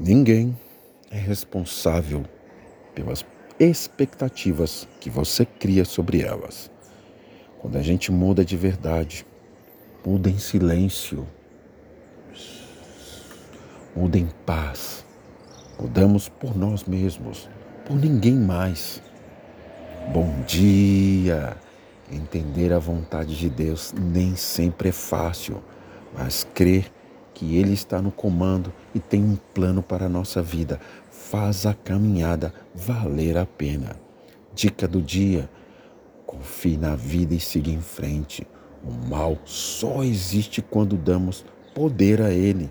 Ninguém é responsável pelas expectativas que você cria sobre elas. Quando a gente muda de verdade, muda em silêncio, muda em paz, mudamos por nós mesmos, por ninguém mais. Bom dia! Entender a vontade de Deus nem sempre é fácil, mas crer que Ele está no comando e tem um plano para a nossa vida faz a caminhada valer a pena. Dica do dia: confie na vida e siga em frente. O mal só existe quando damos poder a ele.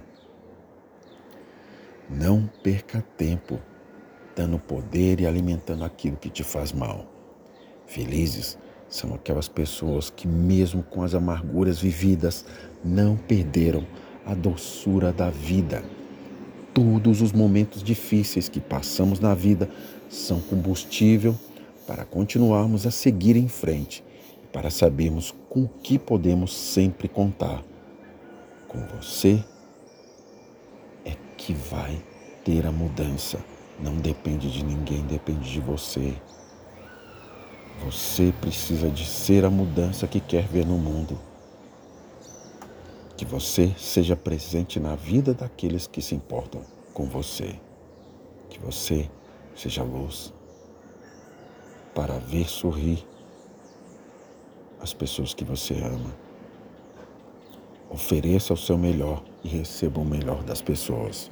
Não perca tempo dando poder e alimentando aquilo que te faz mal. Felizes são aquelas pessoas que, mesmo com as amarguras vividas, não perderam a doçura da vida. Todos os momentos difíceis que passamos na vida são combustível para continuarmos a seguir em frente para sabermos com o que podemos sempre contar. Com você é que vai ter a mudança. Não depende de ninguém, depende de você. Você precisa de ser a mudança que quer ver no mundo. Que você seja presente na vida daqueles que se importam com você. Que você seja luz para ver sorrir as pessoas que você ama. Ofereça o seu melhor e receba o melhor das pessoas.